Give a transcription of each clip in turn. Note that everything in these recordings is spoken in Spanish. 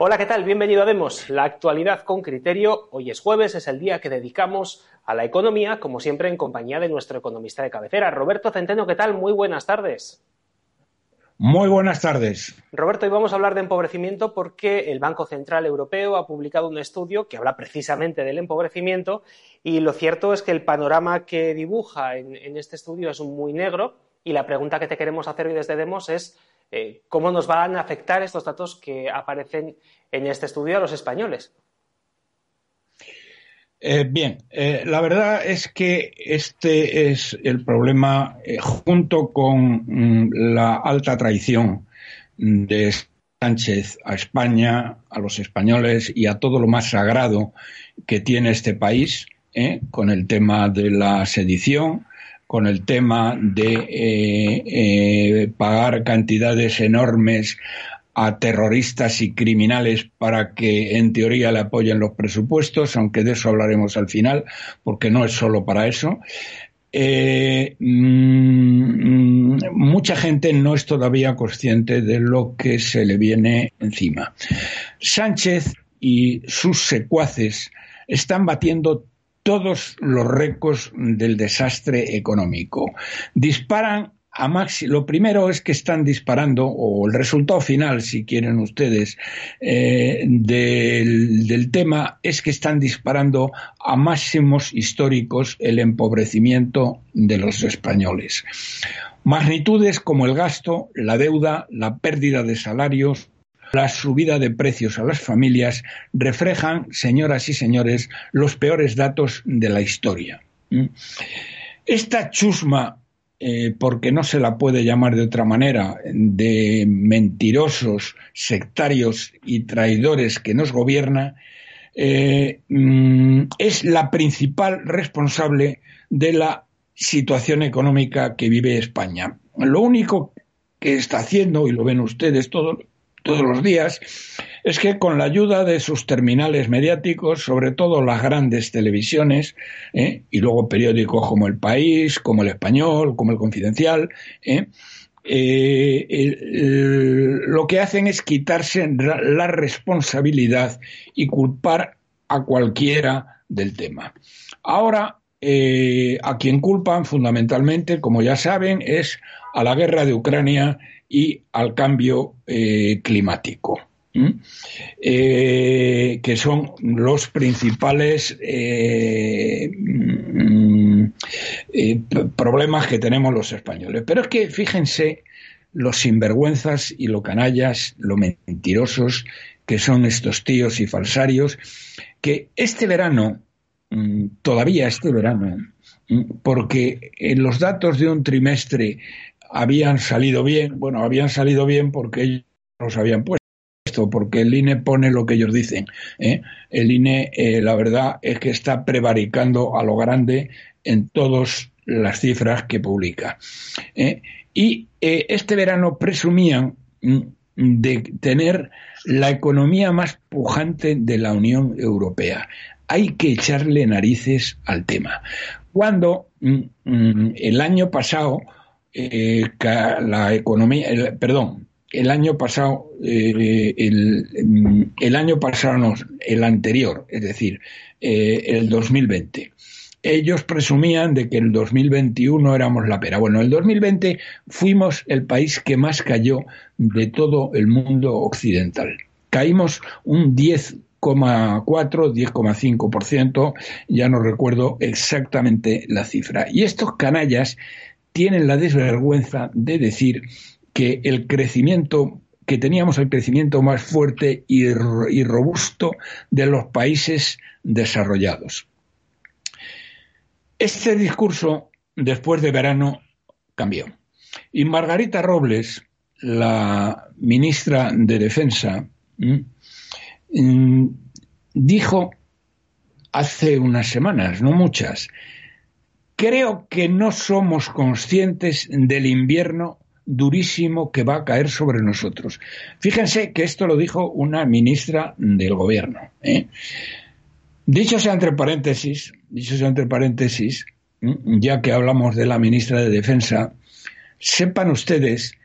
Hola, ¿qué tal? Bienvenido a Demos, la actualidad con criterio. Hoy es jueves, es el día que dedicamos a la economía, como siempre en compañía de nuestro economista de cabecera, Roberto Centeno. ¿Qué tal? Muy buenas tardes. Muy buenas tardes. Roberto, hoy vamos a hablar de empobrecimiento porque el Banco Central Europeo ha publicado un estudio que habla precisamente del empobrecimiento y lo cierto es que el panorama que dibuja en, en este estudio es muy negro y la pregunta que te queremos hacer hoy desde Demos es eh, cómo nos van a afectar estos datos que aparecen en este estudio a los españoles. Eh, bien, eh, la verdad es que este es el problema junto con mm, la alta traición de Sánchez a España, a los españoles y a todo lo más sagrado que tiene este país, con el tema de la sedición, con el tema de eh, eh, pagar cantidades enormes a terroristas y criminales para que en teoría le apoyen los presupuestos, aunque de eso hablaremos al final, porque no es solo para eso. Eh, mm, mucha gente no es todavía consciente de lo que se le viene encima. Sánchez y sus secuaces están batiendo todos los récords del desastre económico. Disparan a maxi lo primero es que están disparando, o el resultado final, si quieren ustedes, eh, del, del, tema es que están disparando a máximos históricos el empobrecimiento de los españoles. Magnitudes como el gasto, la deuda, la pérdida de salarios, la subida de precios a las familias reflejan, señoras y señores, los peores datos de la historia. ¿Mm? Esta chusma, eh, porque no se la puede llamar de otra manera, de mentirosos, sectarios y traidores que nos gobierna, eh, mm, es la principal responsable de la situación económica que vive España. Lo único que está haciendo, y lo ven ustedes todo, todos los días, es que con la ayuda de sus terminales mediáticos, sobre todo las grandes televisiones, ¿eh? y luego periódicos como El País, como El Español, como El Confidencial, ¿eh? Eh, lo que hacen es quitarse la responsabilidad y culpar a cualquiera del tema. Ahora, a quien culpan fundamentalmente, como ya saben, es a la guerra de Ucrania y al cambio eh, climático. Eh, que son los principales eh, mm, problemas que tenemos los españoles. Pero es que fíjense los sinvergüenzas y lo canallas, lo mentirosos que son estos tíos y falsarios, que este verano, todavía este verano, mm, porque en los datos de un trimestre habían salido bien, bueno, habían salido bien porque ellos los habían puesto, porque el INE pone lo que ellos dicen. ¿eh? El INE, eh, la verdad, es que está prevaricando a lo grande en todas las cifras que publica. ¿eh? Y este verano presumían mm, de tener la economía más pujante de la Unión Europea. Hay que echarle narices al tema. Cuando mm, mm, el año pasado eh, la economía, perdón, el año pasado, eh, el, año pasado, el anterior, es decir, eh, el 2020. Ellos presumían de que el 2021 éramos la pera. Bueno, el 2020 fuimos el país que más cayó de todo el mundo occidental. Caímos un 10,4, 10,5%, ya no recuerdo exactamente la cifra. Y estos canallas tienen la desvergüenza de decir que el crecimiento que teníamos el crecimiento más fuerte y, robusto de los países desarrollados. Este discurso, después de verano, cambió. Y Margarita Robles, la ministra de Defensa, dijo hace unas semanas, no muchas, Creo que no somos conscientes del invierno durísimo que va a caer sobre nosotros. Fíjense que esto lo dijo una ministra del gobierno. ¿eh? Dicho sea entre paréntesis, dicho sea entre paréntesis, ya que hablamos de la ministra de Defensa, sepan ustedes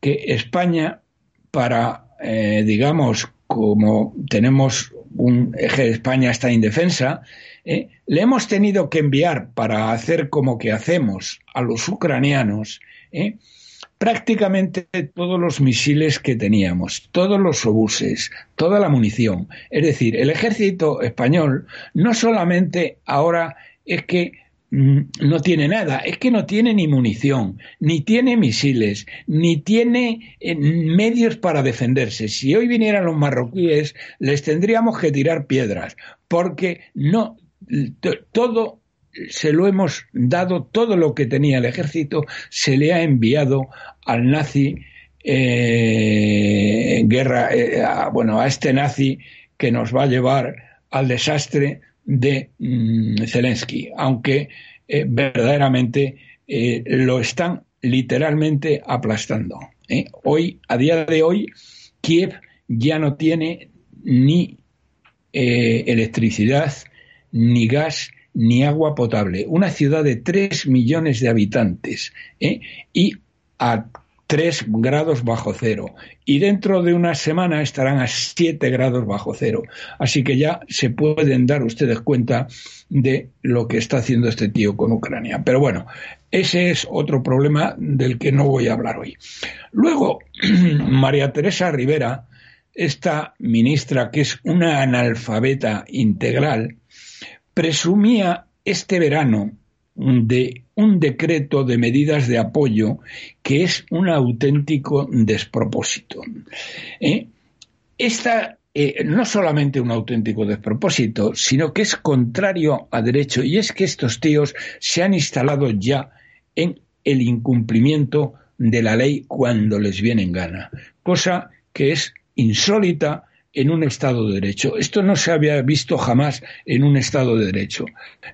que España, para, eh, digamos, como tenemos un eje de España está indefensa, ¿eh? le hemos tenido que enviar para hacer como que hacemos a los ucranianos ¿eh? prácticamente todos los misiles que teníamos, todos los obuses, toda la munición. Es decir, el ejército español no solamente ahora es que no tiene nada, es que no tiene ni munición, ni tiene misiles, ni tiene eh, medios para defenderse. Si hoy vinieran los marroquíes, les tendríamos que tirar piedras, porque no todo se lo hemos dado, todo lo que tenía el ejército se le ha enviado al nazi eh, guerra, eh, bueno, a este nazi que nos va a llevar al desastre de mm, Zelensky, aunque eh, verdaderamente lo están literalmente aplastando. Hoy, a día de hoy, Kiev ya no tiene ni electricidad, ni gas, ni agua potable. Una ciudad de 3 millones de habitantes ¿eh? y a 3 grados bajo cero. Y dentro de una semana estarán a 7 grados bajo cero. Así que ya se pueden dar ustedes cuenta de lo que está haciendo este tío con Ucrania. Pero bueno, ese es otro problema del que no voy a hablar hoy. Luego, María Teresa Rivera, esta ministra que es una analfabeta integral, presumía este verano de un decreto de medidas de apoyo que es un auténtico despropósito. ¿Eh? Esta eh, no solamente un auténtico despropósito, sino que es contrario a derecho, y es que estos tíos se han instalado ya en el incumplimiento de la ley cuando les viene en gana, cosa que es insólita en un Estado de Derecho. Esto no se había visto jamás en un Estado de Derecho.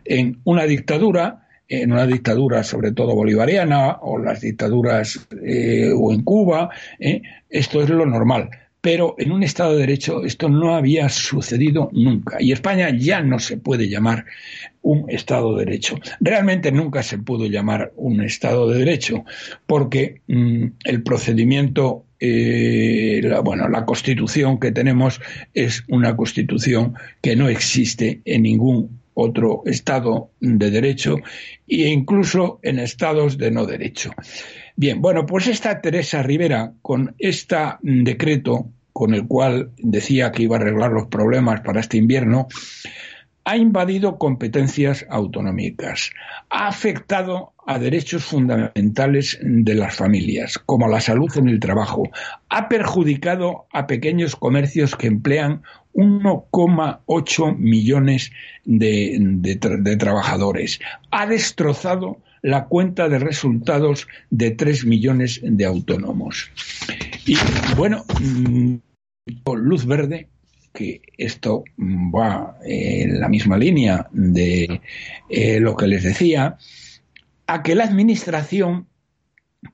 En una dictadura, en una dictadura sobre todo bolivariana o las dictaduras eh, o en Cuba, eh, esto es lo normal. Pero en un Estado de Derecho esto no había sucedido nunca. Y España ya no se puede llamar un Estado de Derecho. Realmente nunca se pudo llamar un Estado de Derecho porque mm, el procedimiento eh, la, bueno, la constitución que tenemos es una constitución que no existe en ningún otro estado de derecho e incluso en estados de no derecho. Bien, bueno, pues esta Teresa Rivera, con este decreto con el cual decía que iba a arreglar los problemas para este invierno, ha invadido competencias autonómicas, ha afectado a derechos fundamentales de las familias, como la salud en el trabajo, ha perjudicado a pequeños comercios que emplean 1,8 millones de, trabajadores, ha destrozado la cuenta de resultados de 3 millones de autónomos. Y bueno, mm, luz verde que esto va en la misma línea de eh, lo que les decía, a que la Administración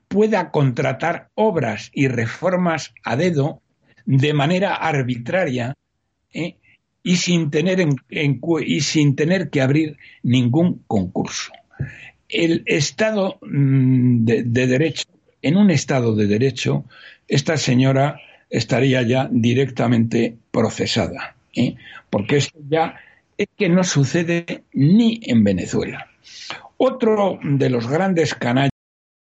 pueda contratar obras y reformas a dedo de manera arbitraria ¿eh? y, sin tener y sin tener que abrir ningún concurso. El Estado mm, de, de Derecho, en un Estado de Derecho, esta señora estaría ya directamente procesada. ¿eh? Porque esto ya es que no sucede ni en Venezuela. Otro de los grandes canallas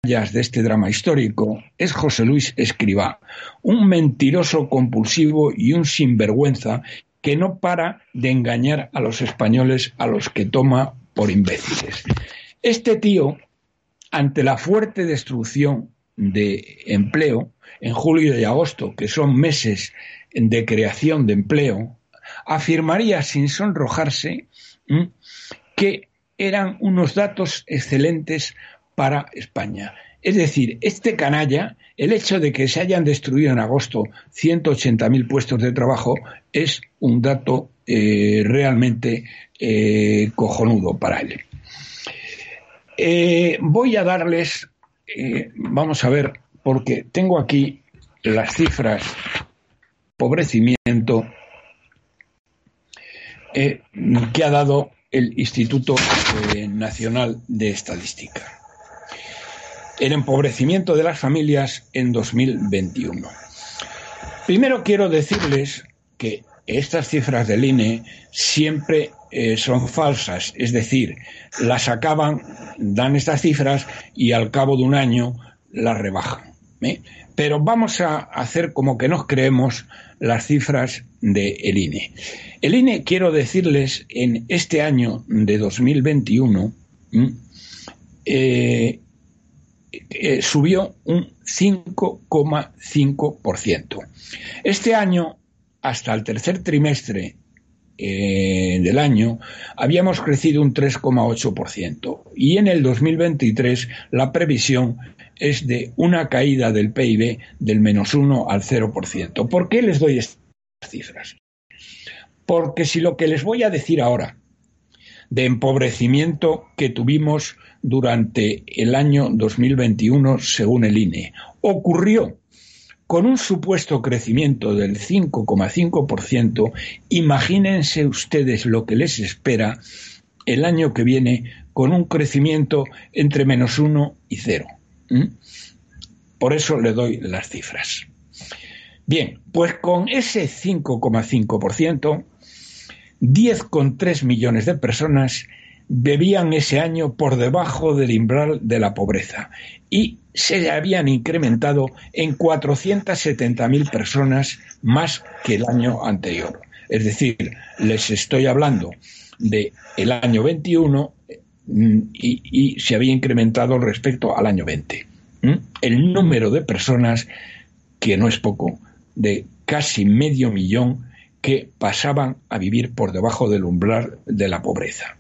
de este drama histórico es José Luis Escribá, un mentiroso compulsivo y un sinvergüenza que no para de engañar a los españoles a los que toma por imbéciles. Este tío, ante la fuerte destrucción de empleo, en julio y agosto, que son meses de creación de empleo, afirmaría sin sonrojarse que eran unos datos excelentes para España. Es decir, este canalla, el hecho de que se hayan destruido en agosto 180.000 puestos de trabajo es un dato eh, realmente eh, cojonudo para él. Eh, voy a darles, vamos a ver, porque tengo aquí las cifras pobrecimiento que ha dado el Instituto Nacional de Estadística. El empobrecimiento de las familias en 2021. Primero quiero decirles que estas cifras del INE siempre eh, son falsas, es decir, las acaban, dan estas cifras y al cabo de un año las rebajan. ¿eh? Pero vamos a hacer como que nos creemos las cifras del INE. El INE, quiero decirles, en este año de 2021 eh, subió un 5,5%. Este año, hasta el tercer trimestre eh, del año, habíamos crecido un 3,8%. Y en el 2023 la previsión es de una caída del PIB del menos 1 al 0%. ¿Por qué les doy estas cifras? Porque si lo que les voy a decir ahora de empobrecimiento que tuvimos durante el año 2021, según el INE, ocurrió con un supuesto crecimiento del 5,5%, imagínense ustedes lo que les espera el año que viene con un crecimiento entre menos 1 y 0. Por eso le doy las cifras. Bien, pues con ese 5,5%, 10,3 millones de personas bebían ese año por debajo del umbral de la pobreza y se habían incrementado en 470.000 personas más que el año anterior. Es decir, les estoy hablando de el año 21 mm, y, y se había incrementado respecto al año 20. El número de personas, que no es poco, de casi medio millón que pasaban a vivir por debajo del umbral de la pobreza.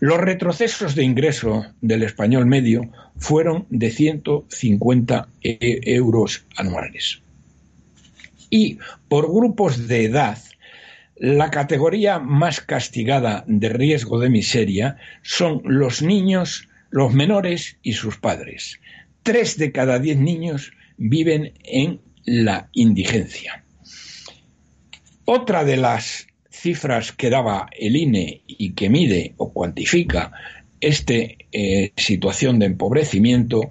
Los retrocesos de ingreso del español medio fueron de 150 e, euros anuales. Y por grupos de edad, la categoría más castigada de riesgo de miseria son los niños, los menores y sus padres. Tres de cada diez niños viven en la indigencia. Otra de las cifras que daba el INE y que mide o cuantifica esta eh, situación de empobrecimiento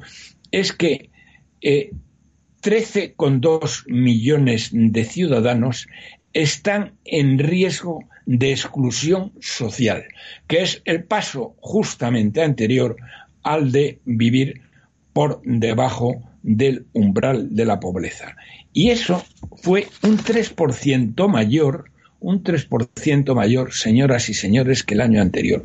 es que 13,2 eh, millones de ciudadanos están en riesgo de exclusión social, que es el paso justamente anterior al de vivir por debajo del umbral de la pobreza. Y eso fue un 3% mayor un 3% mayor, señoras y señores, que el año anterior.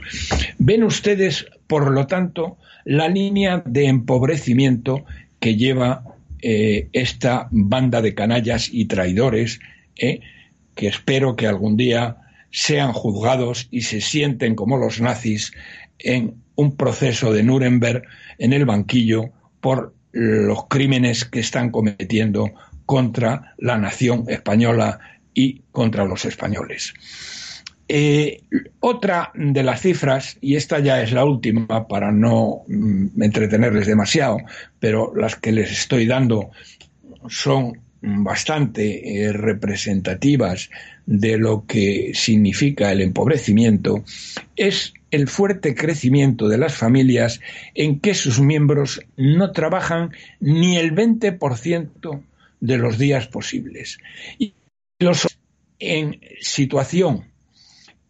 Ven ustedes, por lo tanto, la línea de empobrecimiento que lleva eh, esta banda de canallas y traidores, eh, que espero que algún día sean juzgados y se sienten como los nazis en un proceso de Nuremberg en el banquillo por los crímenes que están cometiendo contra la nación española y contra los españoles. Eh, otra de las cifras, y esta ya es la última para no mm, entretenerles demasiado, pero las que les estoy dando son bastante eh, representativas de lo que significa el empobrecimiento, es el fuerte crecimiento de las familias en que sus miembros no trabajan ni el 20% de los días posibles. Y los en situación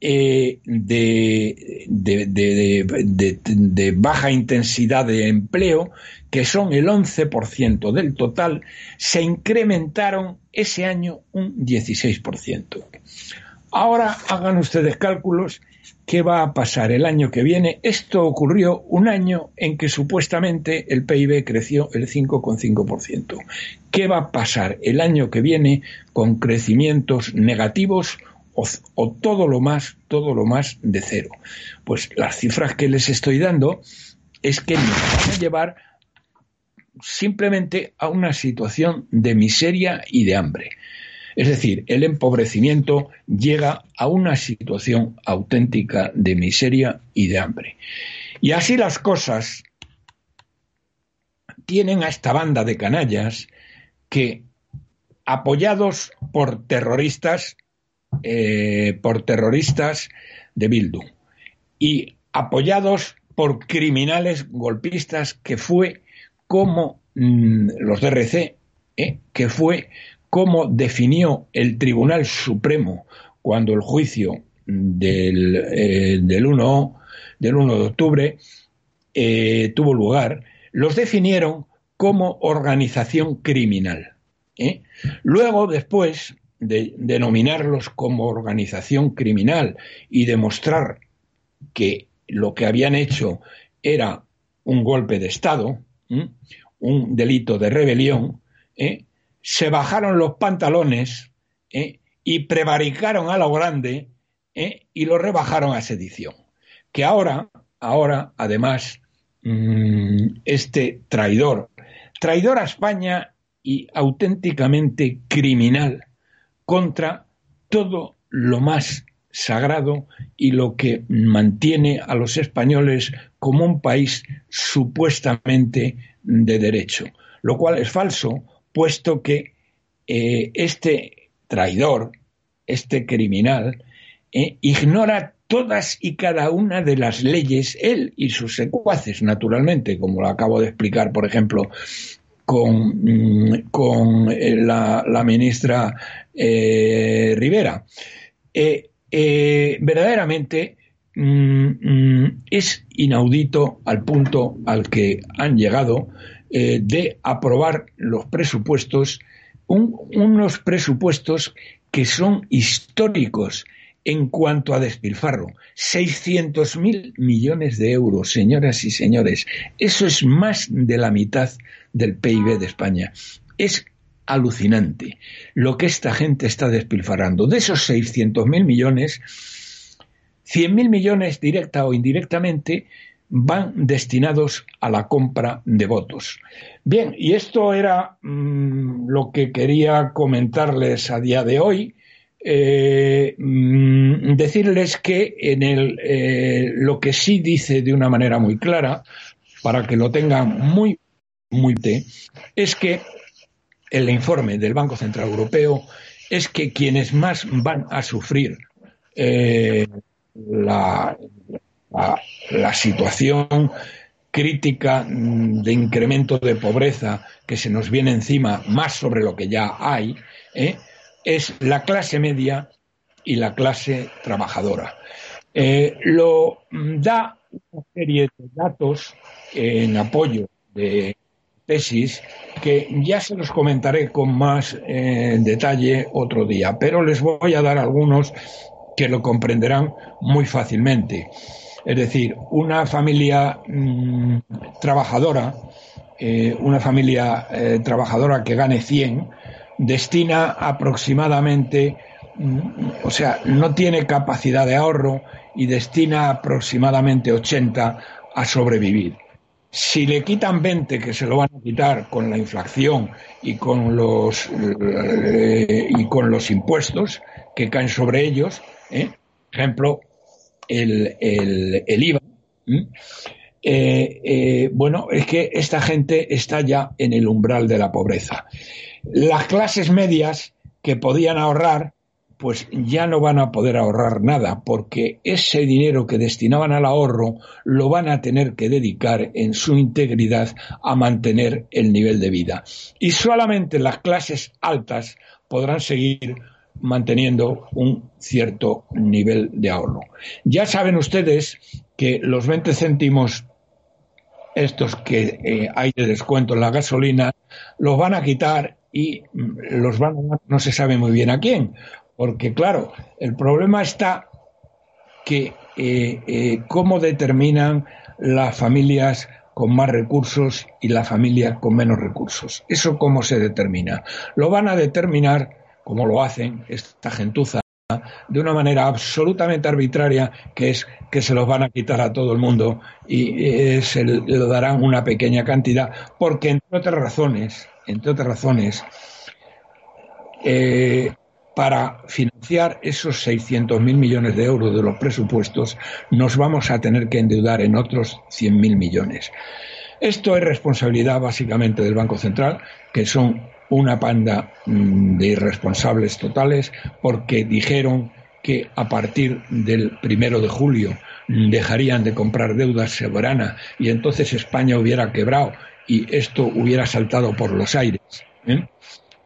eh, de, de, baja intensidad de empleo, que son el 11% del total, se incrementaron ese año un 16%. Ahora hagan ustedes cálculos qué va a pasar el año que viene. Esto ocurrió un año en que supuestamente el PIB creció el 5,5%. ¿Qué va a pasar el año que viene con crecimientos negativos o, todo lo más, todo lo más de cero? Pues las cifras que les estoy dando es que nos van a llevar simplemente a una situación de miseria y de hambre. Es decir, el empobrecimiento llega a una situación auténtica de miseria y de hambre. Y así las cosas tienen a esta banda de canallas que, apoyados por terroristas, eh, por terroristas de Bildu y apoyados por criminales golpistas que fue como mm, los DRC, eh, que fue cómo definió el Tribunal Supremo cuando el juicio del, eh, del, 1, del 1 de octubre eh, tuvo lugar, los definieron como organización criminal. ¿eh? Luego, después de denominarlos como organización criminal y demostrar que lo que habían hecho era un golpe de Estado, un delito de rebelión, se bajaron los pantalones y prevaricaron a lo grande y lo rebajaron a sedición. Que ahora, ahora, además, mm, este traidor, traidor a España y auténticamente criminal contra todo lo más sagrado y lo que mantiene a los españoles como un país supuestamente de derecho, lo cual es falso, puesto que eh, este traidor, este criminal, eh, ignora todas y cada una de las leyes, él y sus secuaces, naturalmente, como lo acabo de explicar, por ejemplo, con, mm, con eh, la, ministra Rivera. verdaderamente mm, mm, es inaudito al punto al que han llegado de aprobar los presupuestos, unos presupuestos que son históricos en cuanto a despilfarro. 600.000 millones de euros, señoras y señores. Eso es más de la mitad del PIB de España. Es alucinante lo que esta gente está despilfarrando. De esos 600.000 millones, 100.000 millones directa o indirectamente van destinados a la compra de votos. Bien, y esto era mm, lo que quería comentarles a día de hoy. Eh, mm, decirles que en el, eh, lo que sí dice de una manera muy clara, para que lo tengan muy, muy te, es que el informe del Banco Central Europeo es que quienes más van a sufrir eh, la, la, situación crítica mm, de incremento de pobreza que se nos viene encima más sobre lo que ya hay, ¿eh? es la clase media y la clase trabajadora. Eh, lo da una serie de datos en apoyo de tesis que ya se los comentaré con más eh, detalle otro día, pero les voy a dar algunos que lo comprenderán muy fácilmente. Es decir, una familia mm, trabajadora, eh, una familia trabajadora que gane 100, destina aproximadamente, mm, o sea, no tiene capacidad de ahorro y destina aproximadamente 80 a sobrevivir. Si le quitan 20, que se lo van a quitar con la inflación y con los, eh, y con los impuestos que caen sobre ellos, ¿eh? ejemplo, el, el, IVA, eh, bueno, es que esta gente está ya en el umbral de la pobreza. Las clases medias que podían ahorrar, pues ya no van a poder ahorrar nada, porque ese dinero que destinaban al ahorro lo van a tener que dedicar en su integridad a mantener el nivel de vida. Y solamente las clases altas podrán seguir manteniendo un cierto nivel de ahorro. Ya saben ustedes que los 20 céntimos estos que eh, hay de descuento en la gasolina los van a quitar y los van a no se sabe muy bien a quién, porque claro, el problema está que eh, eh, cómo determinan las familias con más recursos y la familia con menos recursos. ¿Eso cómo se determina? Lo van a determinar, como lo hacen esta gentuza, de una manera absolutamente arbitraria, que es que se los van a quitar a todo el mundo y eh, se lo darán una pequeña cantidad, porque entre otras razones, entre otras razones, eh, para financiar esos 600.000 millones de euros de los presupuestos, nos vamos a tener que endeudar en otros 100.000 millones. Esto es responsabilidad básicamente del Banco Central, que son una panda mm, de irresponsables totales, porque dijeron que a partir del primero de julio dejarían de comprar deuda soberana y entonces España hubiera quebrado y esto hubiera saltado por los aires. ¿eh?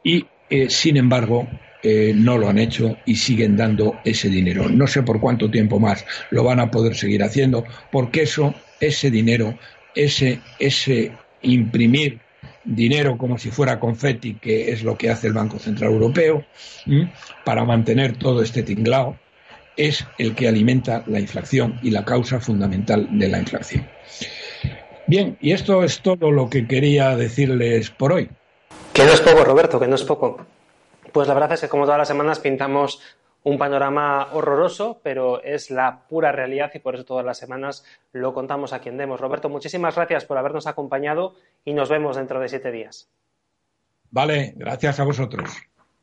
Y Eh, sin embargo, eh, no lo han hecho y siguen dando ese dinero. No sé por cuánto tiempo más lo van a poder seguir haciendo, porque eso, ese dinero, ese, ese imprimir dinero como si fuera confeti, que es lo que hace el Banco Central Europeo, para mantener todo este tinglao, es el que alimenta la inflación y la causa fundamental de la inflación. Bien, y esto es todo lo que quería decirles por hoy. Que no es poco, Roberto, que no es poco. Pues la verdad es que como todas las semanas pintamos un panorama horroroso, pero es la pura realidad y por eso todas las semanas lo contamos a quien demos. Roberto, muchísimas gracias por habernos acompañado y nos vemos dentro de siete días. Vale, gracias a vosotros.